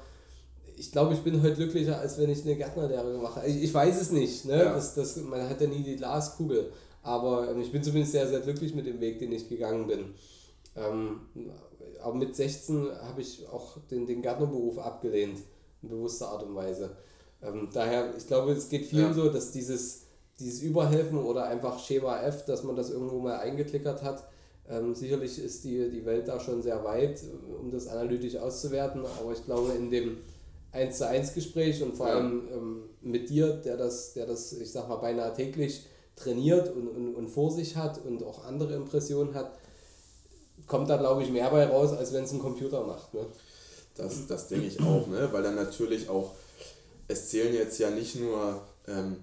ich glaube, ich bin heute glücklicher, als wenn ich eine Gärtnerlehre mache. Ich, ich weiß es nicht. Ne? Ja. Das, das, man hat ja nie die Glaskugel. Aber ähm, ich bin zumindest sehr, sehr glücklich mit dem Weg, den ich gegangen bin. Ähm, aber mit 16 habe ich auch den, den Gärtnerberuf abgelehnt, in bewusster Art und Weise. Ähm, daher, ich glaube, es geht vielen ja. so, dass dieses, dieses Überhelfen oder einfach Schema F, dass man das irgendwo mal eingeklickert hat, ähm, sicherlich ist die, die Welt da schon sehr weit, um das analytisch auszuwerten, aber ich glaube, in dem 1 zu 1 Gespräch und vor ja. allem ähm, mit dir, der das, der das, ich sag mal, beinahe täglich trainiert und, und, und vor sich hat und auch andere Impressionen hat, kommt da, glaube ich, mehr bei raus, als wenn es ein Computer macht. Ne? Das, das denke ich auch, ne? weil dann natürlich auch, es zählen jetzt ja nicht nur ähm,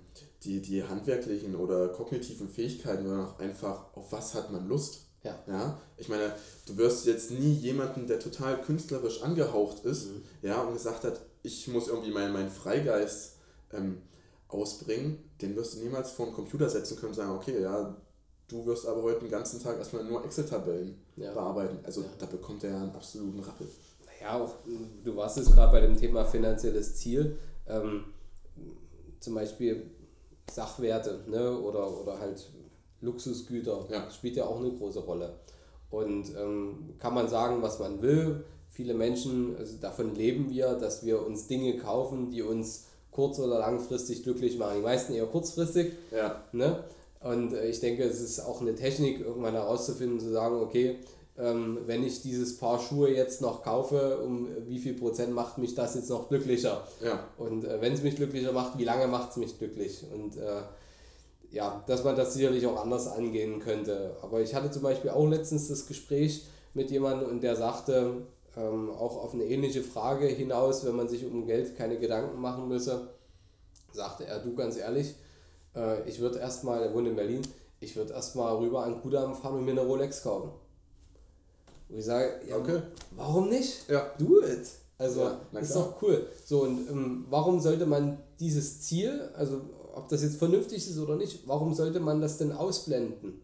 die, die handwerklichen oder kognitiven Fähigkeiten, sondern auch einfach, auf was hat man Lust. Ja. ja. Ich meine, du wirst jetzt nie jemanden, der total künstlerisch angehaucht ist, mhm. ja, und gesagt hat, ich muss irgendwie meinen mein Freigeist ähm, ausbringen, den wirst du niemals vor den Computer setzen können und sagen, okay, ja, du wirst aber heute den ganzen Tag erstmal nur Excel-Tabellen ja. bearbeiten. Also ja. da bekommt er ja einen absoluten Rappel. Naja, auch du warst jetzt gerade bei dem Thema finanzielles Ziel. Ähm, zum Beispiel Sachwerte ne? oder, oder halt Luxusgüter ja. spielt ja auch eine große Rolle. Und ähm, kann man sagen, was man will. Viele Menschen, also davon leben wir, dass wir uns Dinge kaufen, die uns kurz- oder langfristig glücklich machen. Die meisten eher kurzfristig. Ja. Ne? Und äh, ich denke, es ist auch eine Technik, irgendwann herauszufinden, zu sagen, okay, ähm, wenn ich dieses Paar Schuhe jetzt noch kaufe, um wie viel Prozent macht mich das jetzt noch glücklicher? Ja. Und äh, wenn es mich glücklicher macht, wie lange macht es mich glücklich? Und äh, ja, dass man das sicherlich auch anders angehen könnte. Aber ich hatte zum Beispiel auch letztens das Gespräch mit jemandem und der sagte, ähm, auch auf eine ähnliche Frage hinaus, wenn man sich um Geld keine Gedanken machen müsse, sagte er, du ganz ehrlich, äh, ich würde erstmal, er wohnt in Berlin, ich würde erstmal rüber an Kudamm fahren und mir eine Rolex kaufen. Und ich sage, ja, okay. warum nicht? Ja. Do it. Also, ja, ist doch cool. So, und ähm, warum sollte man dieses Ziel, also ob das jetzt vernünftig ist oder nicht, warum sollte man das denn ausblenden?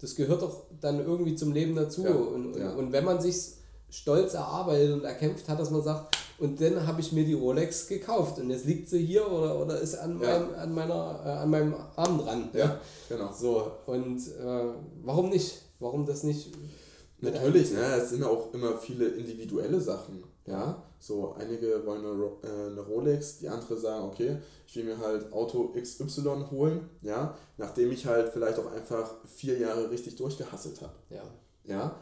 Das gehört doch dann irgendwie zum Leben dazu. Ja, und, ja. und wenn man sich stolz erarbeitet und erkämpft hat, dass man sagt, und dann habe ich mir die Rolex gekauft und jetzt liegt sie hier oder, oder ist an, ja. meinem, an, meiner, äh, an meinem Arm dran. Ja, genau. So, und äh, warum nicht? Warum das nicht? Natürlich, ne, es sind auch immer viele individuelle Sachen. Ja, so einige wollen eine, äh, eine Rolex, die andere sagen, okay, ich will mir halt Auto XY holen, ja, nachdem ich halt vielleicht auch einfach vier Jahre richtig durchgehasselt habe. Ja. Ja,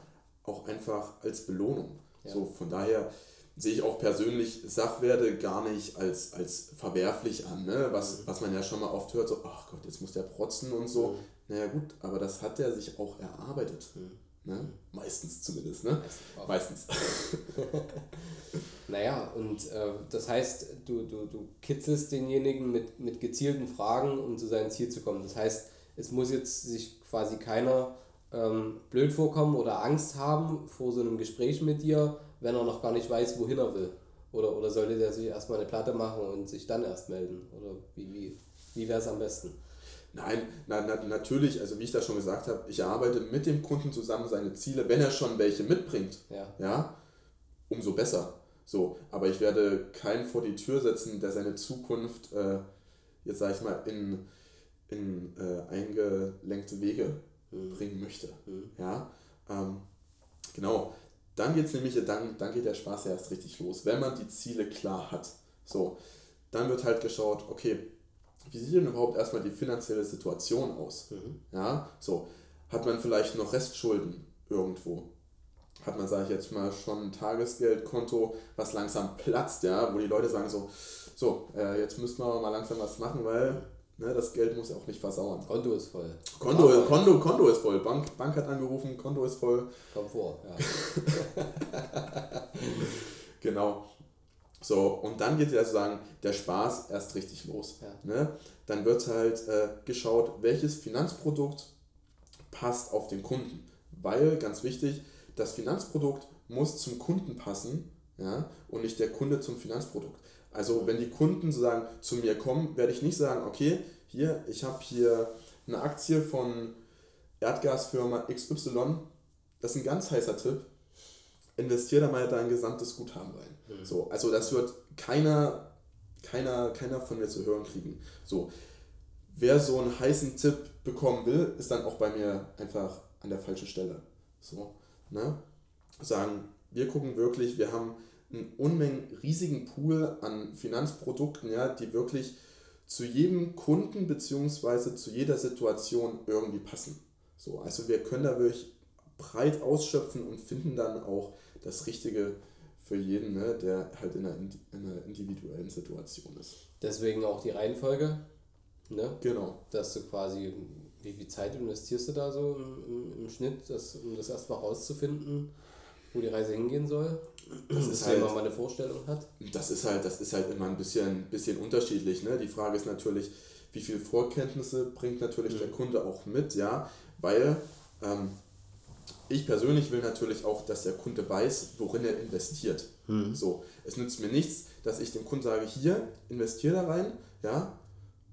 auch einfach als Belohnung. Ja. So, von daher sehe ich auch persönlich Sachwerte gar nicht als, als verwerflich an, ne? was, mhm. was man ja schon mal oft hört, so, ach Gott, jetzt muss der protzen und so. Mhm. Naja gut, aber das hat er sich auch erarbeitet. Mhm. Ne? Meistens zumindest, ne? Meistens. naja, und äh, das heißt, du, du, du kitzelst denjenigen mit, mit gezielten Fragen, um zu seinem Ziel zu kommen. Das heißt, es muss jetzt sich quasi keiner ähm, blöd vorkommen oder Angst haben vor so einem Gespräch mit dir, wenn er noch gar nicht weiß, wohin er will? Oder, oder sollte der sich erstmal eine Platte machen und sich dann erst melden? Oder wie, wie, wie wäre es am besten? Nein, na, na, natürlich, also wie ich das schon gesagt habe, ich arbeite mit dem Kunden zusammen seine Ziele, wenn er schon welche mitbringt, ja, ja umso besser. So, aber ich werde keinen vor die Tür setzen, der seine Zukunft, äh, jetzt sage ich mal, in, in äh, eingelenkte Wege mhm. bringen möchte. Mhm. Ja, ähm, genau. Dann geht es nämlich, dann, dann geht der Spaß ja erst richtig los, wenn man die Ziele klar hat. So, dann wird halt geschaut, okay, wie sieht denn überhaupt erstmal die finanzielle Situation aus? Mhm. Ja, so, hat man vielleicht noch Restschulden irgendwo? hat man, sage ich jetzt mal, schon ein Tagesgeldkonto, was langsam platzt, ja, wo die Leute sagen so, so, äh, jetzt müssen wir mal langsam was machen, weil ne, das Geld muss ja auch nicht versauern. Konto ist voll. Konto, ja, Konto, Konto ist voll. Bank, Bank hat angerufen, Konto ist voll. Komm vor, ja. genau. So, und dann geht ja sozusagen der Spaß erst richtig los. Ja. Ne? Dann wird halt äh, geschaut, welches Finanzprodukt passt auf den Kunden. Weil, ganz wichtig, das Finanzprodukt muss zum Kunden passen ja, und nicht der Kunde zum Finanzprodukt. Also wenn die Kunden sozusagen zu mir kommen, werde ich nicht sagen, okay, hier, ich habe hier eine Aktie von Erdgasfirma XY, das ist ein ganz heißer Tipp, investiere da mal dein gesamtes Guthaben rein. Mhm. So, also das wird keiner, keiner, keiner von mir zu hören kriegen. So, wer so einen heißen Tipp bekommen will, ist dann auch bei mir einfach an der falschen Stelle. So. Ne? Sagen, wir gucken wirklich, wir haben einen Unmengen riesigen Pool an Finanzprodukten, ja, die wirklich zu jedem Kunden bzw. zu jeder Situation irgendwie passen. So, also wir können da wirklich breit ausschöpfen und finden dann auch das Richtige für jeden, ne, der halt in einer, in einer individuellen Situation ist. Deswegen auch die Reihenfolge. Ne? Genau. Dass du quasi wie viel Zeit investierst du da so im, im, im Schnitt, das, um das erstmal rauszufinden, wo die Reise hingehen soll? Das ist halt, man mal eine Vorstellung hat. Das ist halt, das ist halt immer ein bisschen, bisschen unterschiedlich. Ne? Die Frage ist natürlich, wie viel Vorkenntnisse bringt natürlich mhm. der Kunde auch mit, ja, weil ähm, ich persönlich will natürlich auch, dass der Kunde weiß, worin er investiert. Mhm. So, es nützt mir nichts, dass ich dem Kunden sage, hier, investiere da rein, ja,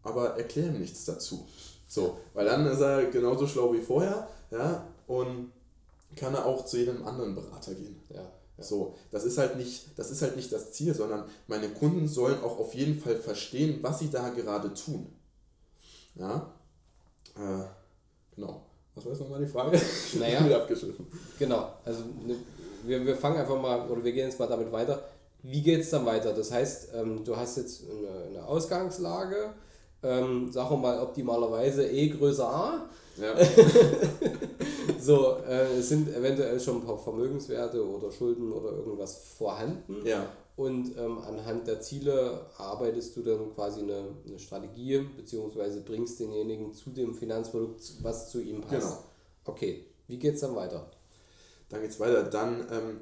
aber erkläre ihm nichts dazu. So, weil dann ist er genauso schlau wie vorher, ja, und kann er auch zu jedem anderen Berater gehen. Ja, ja. So, das ist halt nicht, das ist halt nicht das Ziel, sondern meine Kunden sollen auch auf jeden Fall verstehen, was sie da gerade tun. Ja, äh, genau. Was war jetzt nochmal die Frage? Naja, abgeschliffen. Genau, also ne, wir, wir fangen einfach mal, oder wir gehen jetzt mal damit weiter. Wie geht es dann weiter? Das heißt, ähm, du hast jetzt eine, eine Ausgangslage, ähm, sagen wir mal optimalerweise E größer A. Ja. so, äh, es sind eventuell schon ein paar Vermögenswerte oder Schulden oder irgendwas vorhanden. Ja. Und ähm, anhand der Ziele arbeitest du dann quasi eine, eine Strategie, beziehungsweise bringst denjenigen zu dem Finanzprodukt, was zu ihm passt. Genau. Okay, wie geht es dann weiter? Dann geht es weiter. Dann ähm,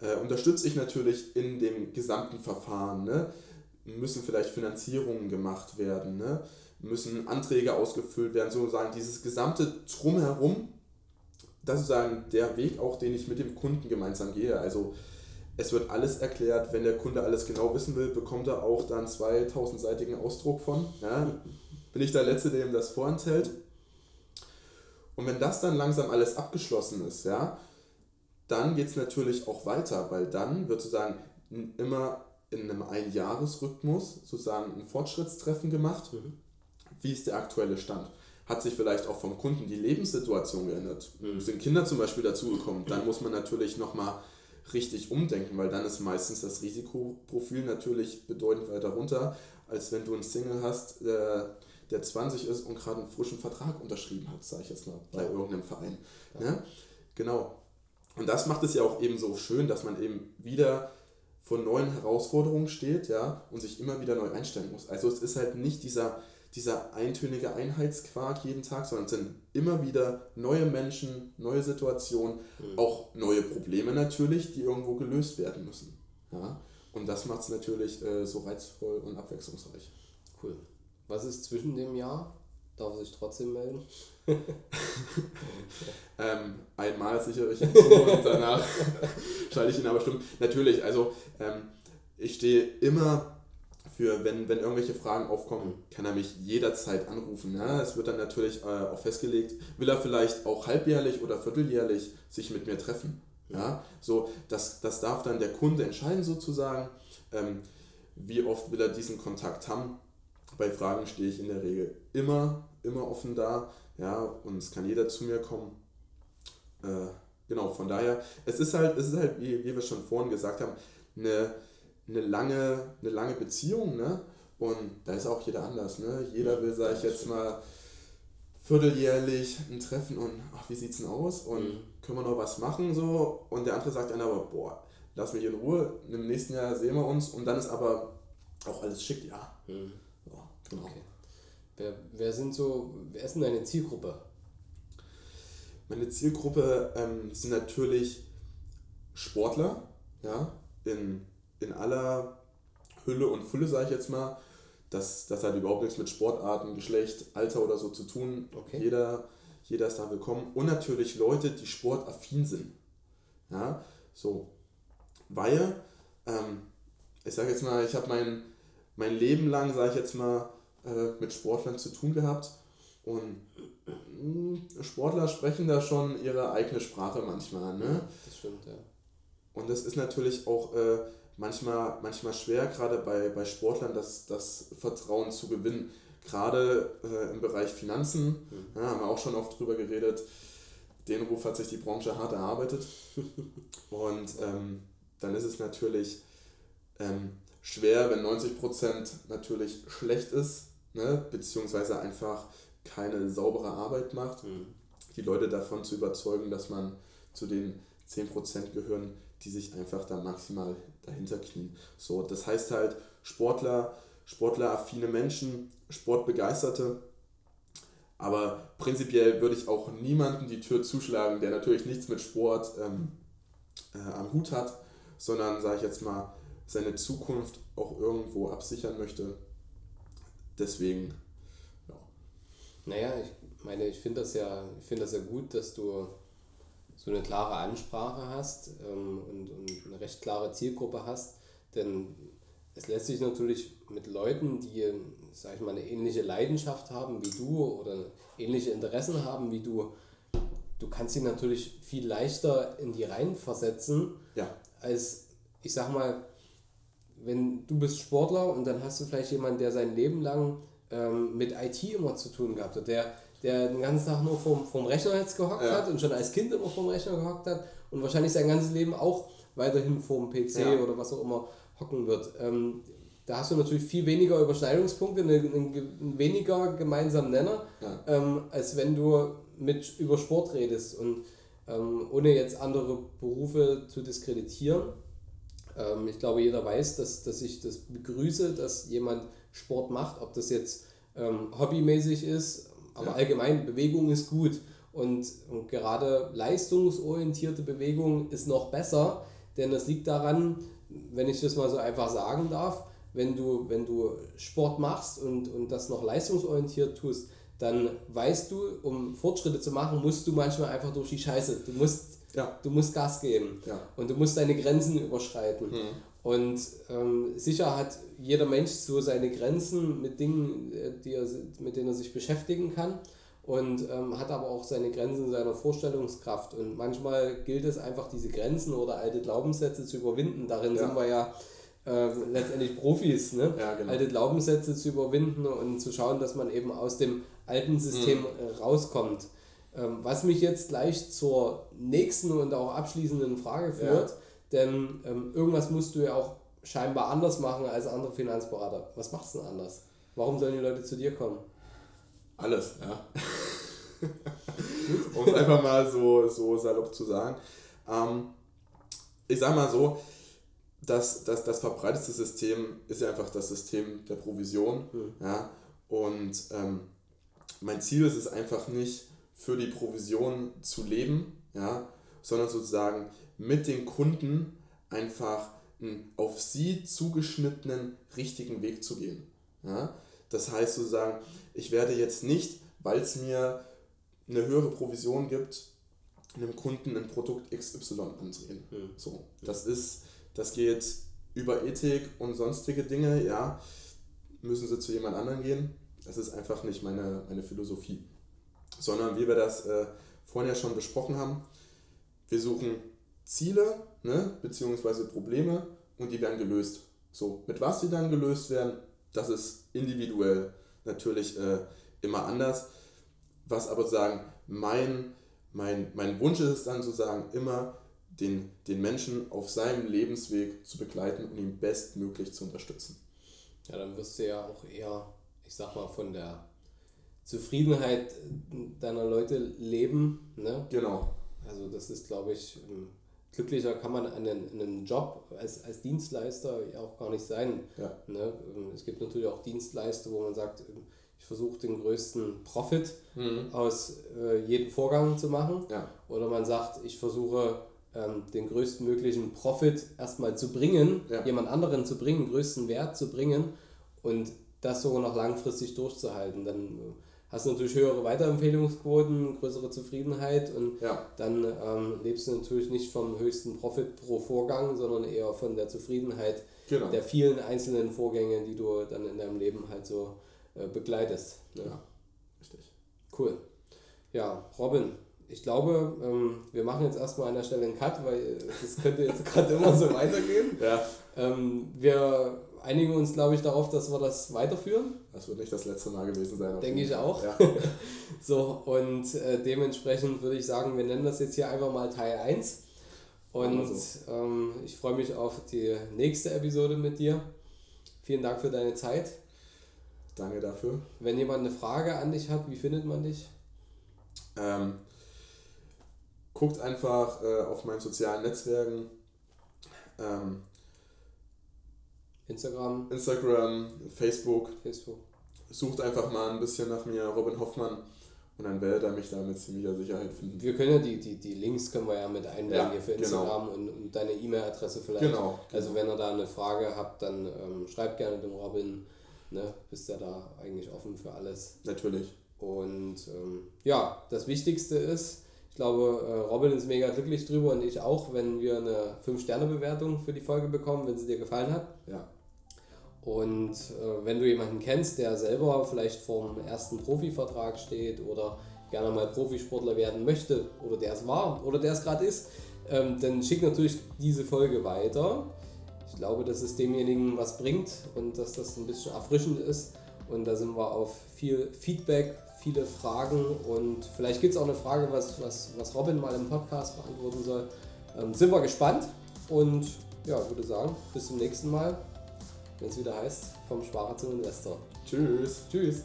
äh, unterstütze ich natürlich in dem gesamten Verfahren. Ne? müssen vielleicht Finanzierungen gemacht werden, ne? müssen Anträge ausgefüllt werden, sozusagen dieses gesamte Drumherum, das ist sozusagen der Weg auch, den ich mit dem Kunden gemeinsam gehe. Also es wird alles erklärt, wenn der Kunde alles genau wissen will, bekommt er auch dann 2000-seitigen Ausdruck von. Ja? Bin ich der Letzte, der ihm das vorenthält. Und wenn das dann langsam alles abgeschlossen ist, ja, dann geht es natürlich auch weiter, weil dann wird sozusagen immer in einem Einjahresrhythmus sozusagen ein Fortschrittstreffen gemacht. Mhm. Wie ist der aktuelle Stand? Hat sich vielleicht auch vom Kunden die Lebenssituation geändert? Mhm. Sind Kinder zum Beispiel dazugekommen? Dann muss man natürlich nochmal richtig umdenken, weil dann ist meistens das Risikoprofil natürlich bedeutend weiter runter, als wenn du einen Single hast, der, der 20 ist und gerade einen frischen Vertrag unterschrieben hat, sage ich jetzt mal, bei ja. irgendeinem Verein. Ja. Ne? Genau. Und das macht es ja auch eben so schön, dass man eben wieder vor neuen Herausforderungen steht, ja, und sich immer wieder neu einstellen muss. Also es ist halt nicht dieser, dieser eintönige Einheitsquark jeden Tag, sondern es sind immer wieder neue Menschen, neue Situationen, mhm. auch neue Probleme natürlich, die irgendwo gelöst werden müssen. Ja? Und das macht es natürlich äh, so reizvoll und abwechslungsreich. Cool. Was ist zwischen dem Jahr? Darf sich trotzdem melden? ähm, einmal sichere ich ihn zu und danach schalte ich ihn aber stimmt. Natürlich, also ähm, ich stehe immer für, wenn, wenn irgendwelche Fragen aufkommen, kann er mich jederzeit anrufen. Ja? Es wird dann natürlich äh, auch festgelegt, will er vielleicht auch halbjährlich oder vierteljährlich sich mit mir treffen. Ja, so, das, das darf dann der Kunde entscheiden sozusagen, ähm, wie oft will er diesen Kontakt haben. Bei Fragen stehe ich in der Regel immer, immer offen da, ja, und es kann jeder zu mir kommen. Äh, genau, von daher, es ist halt, es ist halt, wie, wie wir schon vorhin gesagt haben, eine, eine, lange, eine lange Beziehung, ne? Und da ist auch jeder anders, ne? Jeder will, sage ich jetzt mal, vierteljährlich ein Treffen und ach, wie sieht's denn aus? Und mhm. können wir noch was machen? so Und der andere sagt dann aber, boah, lass mich in Ruhe, im nächsten Jahr sehen wir uns und dann ist aber auch alles schick, ja. Mhm. ja genau. Okay. Wer, wer sind so, wer ist denn deine Zielgruppe? Meine Zielgruppe ähm, sind natürlich Sportler, ja, in, in aller Hülle und Fülle, sage ich jetzt mal. Das, das hat überhaupt nichts mit Sportarten, Geschlecht, Alter oder so zu tun. Okay. Jeder, jeder ist da willkommen. Und natürlich Leute, die sportaffin sind. Ja, so. Weil, ähm, ich sage jetzt mal, ich habe mein, mein Leben lang, sage ich jetzt mal, äh, mit Sportlern zu tun gehabt. Und mh, Sportler sprechen da schon ihre eigene Sprache manchmal. Ne? Das stimmt, ja. Und das ist natürlich auch äh, manchmal, manchmal schwer, gerade bei, bei Sportlern, das, das Vertrauen zu gewinnen. Gerade äh, im Bereich Finanzen, mhm. ja, haben wir auch schon oft drüber geredet. Den Ruf hat sich die Branche hart erarbeitet. Und ähm, dann ist es natürlich ähm, schwer, wenn 90% natürlich schlecht ist, ne, beziehungsweise einfach keine saubere Arbeit macht, mhm. die Leute davon zu überzeugen, dass man zu den 10% gehören, die sich einfach da maximal dahinter knien. So, das heißt halt, Sportler, sportleraffine Menschen, Sportbegeisterte, aber prinzipiell würde ich auch niemanden die Tür zuschlagen, der natürlich nichts mit Sport ähm, äh, am Hut hat, sondern, sage ich jetzt mal, seine Zukunft auch irgendwo absichern möchte. Deswegen, ja. Naja, ich meine, ich finde das ja, ich finde das ja gut, dass du so eine klare Ansprache hast ähm, und, und eine recht klare Zielgruppe hast. Denn es lässt sich natürlich mit Leuten, die, sag ich mal, eine ähnliche Leidenschaft haben wie du oder ähnliche Interessen haben wie du, du kannst sie natürlich viel leichter in die Reihen versetzen, ja. als, ich sag mal, wenn du bist Sportler und dann hast du vielleicht jemanden, der sein Leben lang ähm, mit IT immer zu tun gehabt hat, der der den ganzen Tag nur vorm, vorm Rechner jetzt gehockt ja. hat und schon als Kind immer vorm Rechner gehockt hat und wahrscheinlich sein ganzes Leben auch weiterhin vorm PC ja. oder was auch immer hocken wird. Ähm, da hast du natürlich viel weniger Überschneidungspunkte, einen, weniger gemeinsamen Nenner, ja. ähm, als wenn du mit über Sport redest. Und ähm, ohne jetzt andere Berufe zu diskreditieren, ähm, ich glaube, jeder weiß, dass, dass ich das begrüße, dass jemand Sport macht, ob das jetzt ähm, hobbymäßig ist, aber ja. allgemein, Bewegung ist gut. Und, und gerade leistungsorientierte Bewegung ist noch besser, denn das liegt daran, wenn ich das mal so einfach sagen darf, wenn du, wenn du Sport machst und, und das noch leistungsorientiert tust, dann weißt du, um Fortschritte zu machen, musst du manchmal einfach durch die Scheiße. Du musst, ja. du musst Gas geben ja. und du musst deine Grenzen überschreiten. Mhm. Und ähm, sicher hat jeder Mensch so seine Grenzen mit Dingen, äh, die er, mit denen er sich beschäftigen kann und ähm, hat aber auch seine Grenzen seiner Vorstellungskraft. Und manchmal gilt es einfach, diese Grenzen oder alte Glaubenssätze zu überwinden. Darin ja. sind wir ja äh, letztendlich Profis, ne? Ja, genau. alte Glaubenssätze zu überwinden und zu schauen, dass man eben aus dem alten System mhm. rauskommt. Ähm, was mich jetzt gleich zur nächsten und auch abschließenden Frage führt. Ja denn ähm, irgendwas musst du ja auch scheinbar anders machen als andere Finanzberater. Was machst du denn anders? Warum sollen die Leute zu dir kommen? Alles, ja. um es einfach mal so, so salopp zu sagen. Ähm, ich sag mal so, das, das, das verbreiteste System ist ja einfach das System der Provision. Mhm. Ja? Und ähm, mein Ziel ist es einfach nicht, für die Provision zu leben, ja? sondern sozusagen mit den Kunden einfach einen auf sie zugeschnittenen richtigen Weg zu gehen. Ja? Das heißt sozusagen, ich werde jetzt nicht, weil es mir eine höhere Provision gibt, einem Kunden ein Produkt XY andrehen. Mhm. So, das ist, das geht über Ethik und sonstige Dinge, ja, müssen sie zu jemand anderen gehen. Das ist einfach nicht meine, meine Philosophie. Sondern wie wir das äh, vorhin ja schon besprochen haben, wir suchen Ziele, ne, beziehungsweise Probleme und die werden gelöst. So, mit was die dann gelöst werden, das ist individuell natürlich äh, immer anders. Was aber sagen, mein, mein, mein Wunsch ist es dann zu sagen, immer den, den Menschen auf seinem Lebensweg zu begleiten und ihn bestmöglich zu unterstützen. Ja, dann wirst du ja auch eher, ich sag mal, von der Zufriedenheit deiner Leute leben. Ne? Genau. Also das ist, glaube ich, ähm, glücklicher kann man einen, einen Job als, als Dienstleister ja auch gar nicht sein. Ja. Ne? Ähm, Es gibt natürlich auch Dienstleister, wo man sagt, ähm, ich versuche den größten Profit Mhm. aus äh, jedem Vorgang zu machen. Ja. Oder man sagt, ich versuche ähm, den größtmöglichen Profit erstmal zu bringen, Ja. jemand anderen zu bringen, größten Wert zu bringen und das sogar noch langfristig durchzuhalten. Dann äh, hast du natürlich höhere Weiterempfehlungsquoten, größere Zufriedenheit und Ja. dann ähm, lebst du natürlich nicht vom höchsten Profit pro Vorgang, sondern eher von der Zufriedenheit Genau. der vielen einzelnen Vorgänge, die du dann in deinem Leben halt so äh, begleitest. Ne? Ja. Richtig. Cool. Ja, Robin, ich glaube, ähm, wir machen jetzt erstmal an der Stelle einen Cut, weil es könnte jetzt gerade immer so weitergehen. Ja. Ähm, wir einigen uns, glaube ich, darauf, dass wir das weiterführen. Das wird nicht das letzte Mal gewesen sein. Denke ich auch. Ja. So, und äh, dementsprechend würde ich sagen, wir nennen das jetzt hier einfach mal Teil 1. Und wir ähm, ich freue mich auf die nächste Episode mit dir. Vielen Dank für deine Zeit. Danke dafür. Wenn jemand eine Frage an dich hat, wie findet man dich? Ähm, guckt einfach äh, auf meinen sozialen Netzwerken. Ähm, Instagram, Instagram, Facebook. Facebook. Sucht einfach mal ein bisschen nach mir, Robin Hoffmann. Und dann werdet ihr mich da mit ziemlicher Sicherheit finden. Wir können ja die, die, die Links können wir ja mit einblenden Ja, hier für genau. Instagram und, und deine E-Mail-Adresse vielleicht. Genau. Also wenn ihr da eine Frage habt, dann ähm, schreibt gerne dem Robin. Ne? Bist ja da eigentlich offen für alles. Natürlich. Und ähm, ja, das Wichtigste ist, ich glaube, äh, Robin ist mega glücklich drüber und ich auch, wenn wir eine 5-Sterne-Bewertung für die Folge bekommen, wenn sie dir gefallen hat. Ja. Und äh, wenn du jemanden kennst, der selber vielleicht vorm ersten Profivertrag steht oder gerne mal Profisportler werden möchte oder der es war oder der es gerade ist, ähm, dann schick natürlich diese Folge weiter. Ich glaube, dass es demjenigen was bringt und dass das ein bisschen erfrischend ist. Und da sind wir auf viel Feedback, viele Fragen und vielleicht gibt es auch eine Frage, was, was, was Robin mal im Podcast beantworten soll. Ähm, sind wir gespannt und ja, würde sagen, bis zum nächsten Mal wenn es wieder heißt, vom Sparer zum Investor. Tschüss. Tschüss.